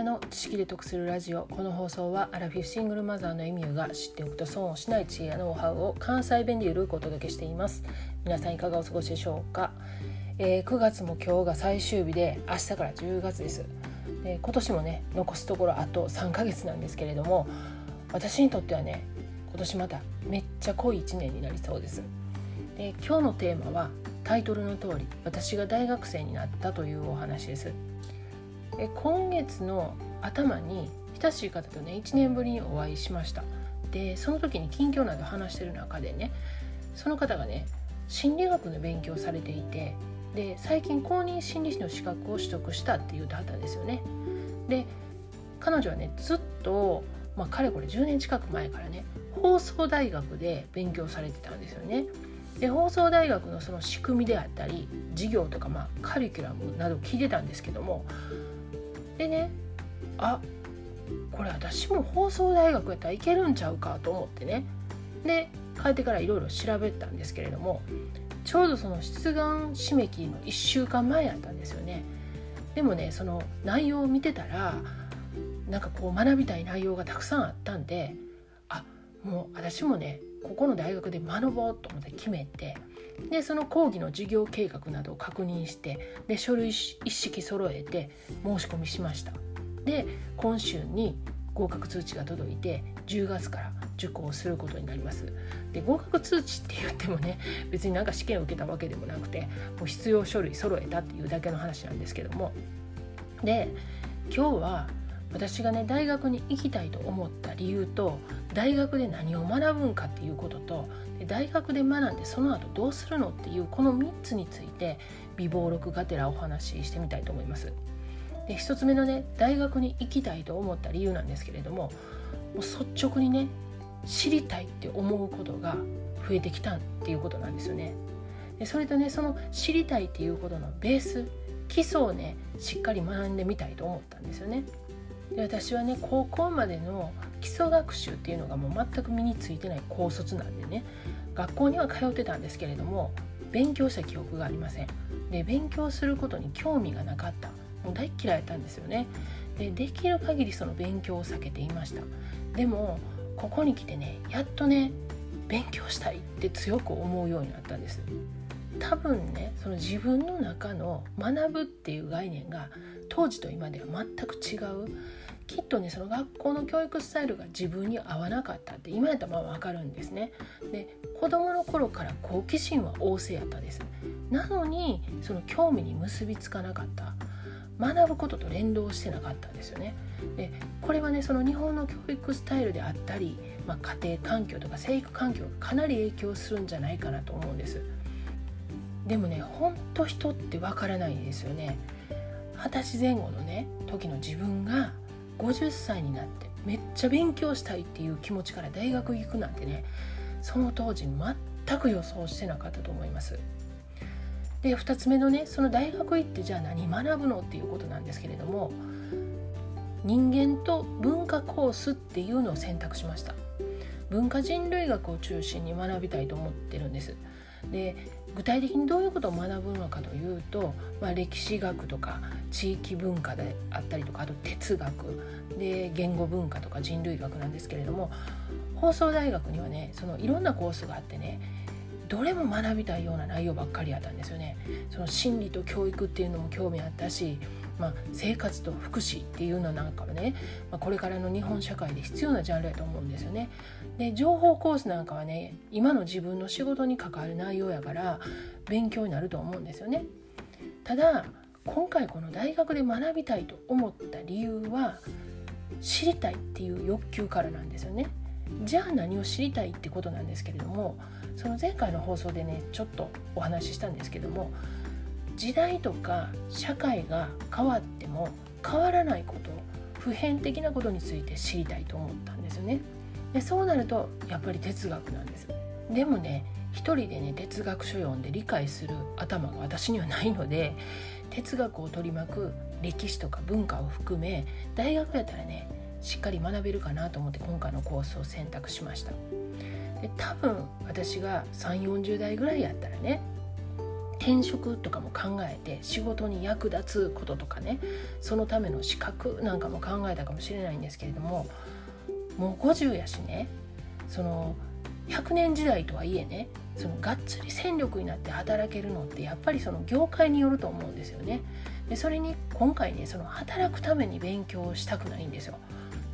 彩の知識で得するラジオ。この放送はアラフィフシングルマザーのエミューが知っておくと損をしない知恵やノウハウを関西弁でゆるくお届けしています。皆さんいかがお過ごしでしょうか、えー、9月も今日が最終日で明日から10月です。で今年もね残すところあと3ヶ月なんですけれども私にとってはね今年まためっちゃ濃い1年になりそうです。で今日のテーマはタイトルの通り私が大学生になったというお話です。え今月の頭に親しい方とね1年ぶりにお会いしました。でその時に近況など話してる中でねその方がね心理学の勉強をされていてで最近公認心理師の資格を取得したっていう方ですよね。で彼女はねずっと、まあ、かれこれ10年近く前からね放送大学で勉強されてたんですよね。で放送大学のその仕組みであったり授業とか、まあ、カリキュラムなど聞いてたんですけどもでねあこれ私も放送大学やったらいけるんちゃうかと思ってね。で帰ってからいろいろ調べたんですけれどもちょうどその出願締め切りの1週間前やったんですよね。でもねその内容を見てたらなんかこう学びたい内容がたくさんあったんであもう私もねここの大学で学ぼうと思って決めてでその講義の授業計画などを確認してで書類一式揃えて申し込みしました。で今週に合格通知が届いて10月から受講することになります。で合格通知って言ってもね別になんか試験を受けたわけでもなくてもう必要書類揃えたっていうだけの話なんですけども。で今日は私がね大学に行きたいと思った理由と大学で何を学ぶんかっていうことと大学で学んでその後どうするのっていうこの3つについて美貌録がてらお話ししてみたいと思います。で1つ目のね大学に行きたいと思った理由なんですけれどももう率直にね知りたいって思うことが増えてきたっていうことなんですよね。でそれとねその知りたいっていうことのベース基礎をねしっかり学んでみたいと思ったんですよね。で私はね高校までの基礎学習っていうのがもう全く身についてない高卒なんでね学校には通ってたんですけれども勉強した記憶がありません。で勉強することに興味がなかった。もう大嫌いやったんですよね。でできる限りその勉強を避けていました。でもここに来てねやっとね勉強したいって強く思うようになったんです。多分ねその自分の中の学ぶっていう概念が当時と今では全く違うきっとねその学校の教育スタイルが自分に合わなかったって今やったらまあ分かるんですね。で子供の頃から好奇心は旺盛やったです。なのにその興味に結びつかなかった学ぶことと連動してなかったんですよね。でこれはねその日本の教育スタイルであったり、まあ、家庭環境とか生育環境がかなり影響するんじゃないかなと思うんです。でもねほんと人ってわからないですよね。二十歳前後のね時の自分が50歳になってめっちゃ勉強したいっていう気持ちから大学行くなんてねその当時全く予想してなかったと思います。で2つ目のねその大学行ってじゃあ何学ぶのっていうことなんですけれども人間と文化コースっていうのを選択しました文化人類学を中心に学びたいと思ってるんですで具体的にどういうことを学ぶのかというと、まあ、歴史学とか地域文化であったりとかあと哲学で言語文化とか人類学なんですけれども放送大学にはねそのいろんなコースがあってねどれも学びたいような内容ばっかりやったんですよね。その心理と教育っていうのも興味あったしまあ、生活と福祉っていうのなんかはね、まあ、これからの日本社会で必要なジャンルやと思うんですよね。で情報コースなんかはね今の自分の仕事に関わる内容やから勉強になると思うんですよね。ただ今回この大学で学びたいと思った理由は知りたいっていう欲求からなんですよね。じゃあ何を知りたいってことなんですけれどもその前回の放送でねちょっとお話ししたんですけども時代とか社会が変わっても変わらないこと普遍的なことについて知りたいと思ったんですよね。でそうなるとやっぱり哲学なんです。でもね一人でね哲学書読んで理解する頭が私にはないので哲学を取り巻く歴史とか文化を含め大学やったらねしっかり学べるかなと思って今回のコースを選択しましたで多分私が3 4 0代ぐらいやったらね転職とかも考えて仕事に役立つこととかねそのための資格なんかも考えたかもしれないんですけれどももう50やしねその100年時代とはいえねそのがっつり戦力になって働けるのってやっぱりその業界によると思うんですよね。でそれに今回ねその働くために勉強したくないんですよ。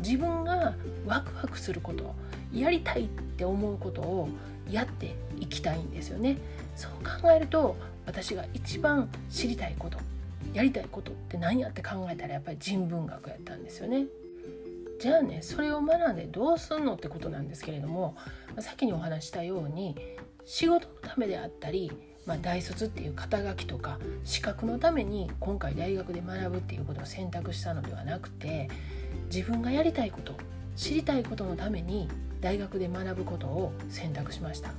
自分がワクワクすることやりたいって思うことをやっていきたいんですよね。そう考えると私が一番知りたいことやりたいことって何やって考えたらやっぱり人文学やったんですよね。じゃあねそれを学んでどうすんのってことなんですけれども先にお話したように仕事のためであったり、まあ、大卒っていう肩書きとか資格のために今回大学で学ぶっていうことを選択したのではなくて自分がやりたいこと知りたいことのために大学で学ぶことを選択しました。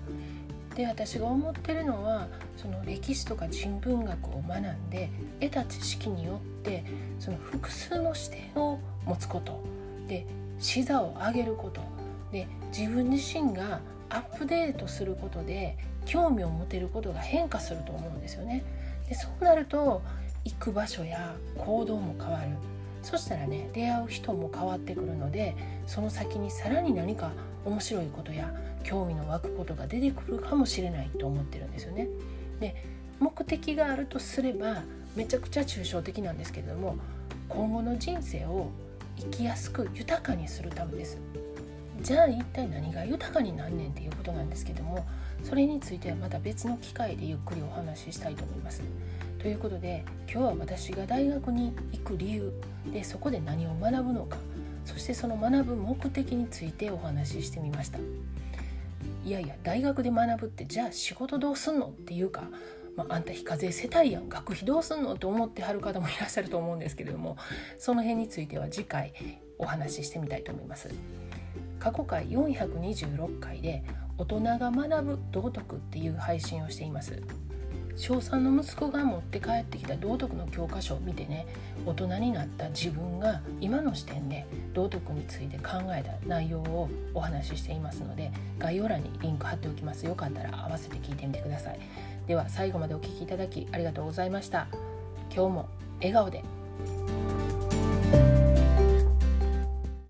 で私が思ってるのはその歴史とか人文学を学んで得た知識によってその複数の視点を持つこと。で視座を上げること。で自分自身がアップデートすることで興味を持てることが変化すると思うんですよね。でそうなると行く場所や行動も変わる。そしたらね出会う人も変わってくるのでその先にさらに何か面白いことや興味の湧くことが出てくるかもしれないと思ってるんですよね。で目的があるとすればめちゃくちゃ抽象的なんですけれども今後の人生を生きやすく豊かにするためです。じゃあ一体何が豊かになんねんっていうことなんですけどもそれについてはまた別の機会でゆっくりお話ししたいと思います。ということで今日は私が大学に行く理由でそこで何を学ぶのかそしてその学ぶ目的についてお話ししてみました。いやいや大学で学ぶってじゃあ仕事どうすんのっていうか、まあ、あんた非課税世帯やん学費どうすんのって思ってはる方もいらっしゃると思うんですけれどもその辺については次回お話ししてみたいと思います。過去回426回で大人が学ぶ道徳っていう配信をしています小3の息子が持って帰ってきた道徳の教科書を見てね大人になった自分が今の視点で道徳について考えた内容をお話ししていますので概要欄にリンク貼っておきます。よかったら合わせて聞いてみてください。では最後までお聴きいただきありがとうございました。今日も笑顔で。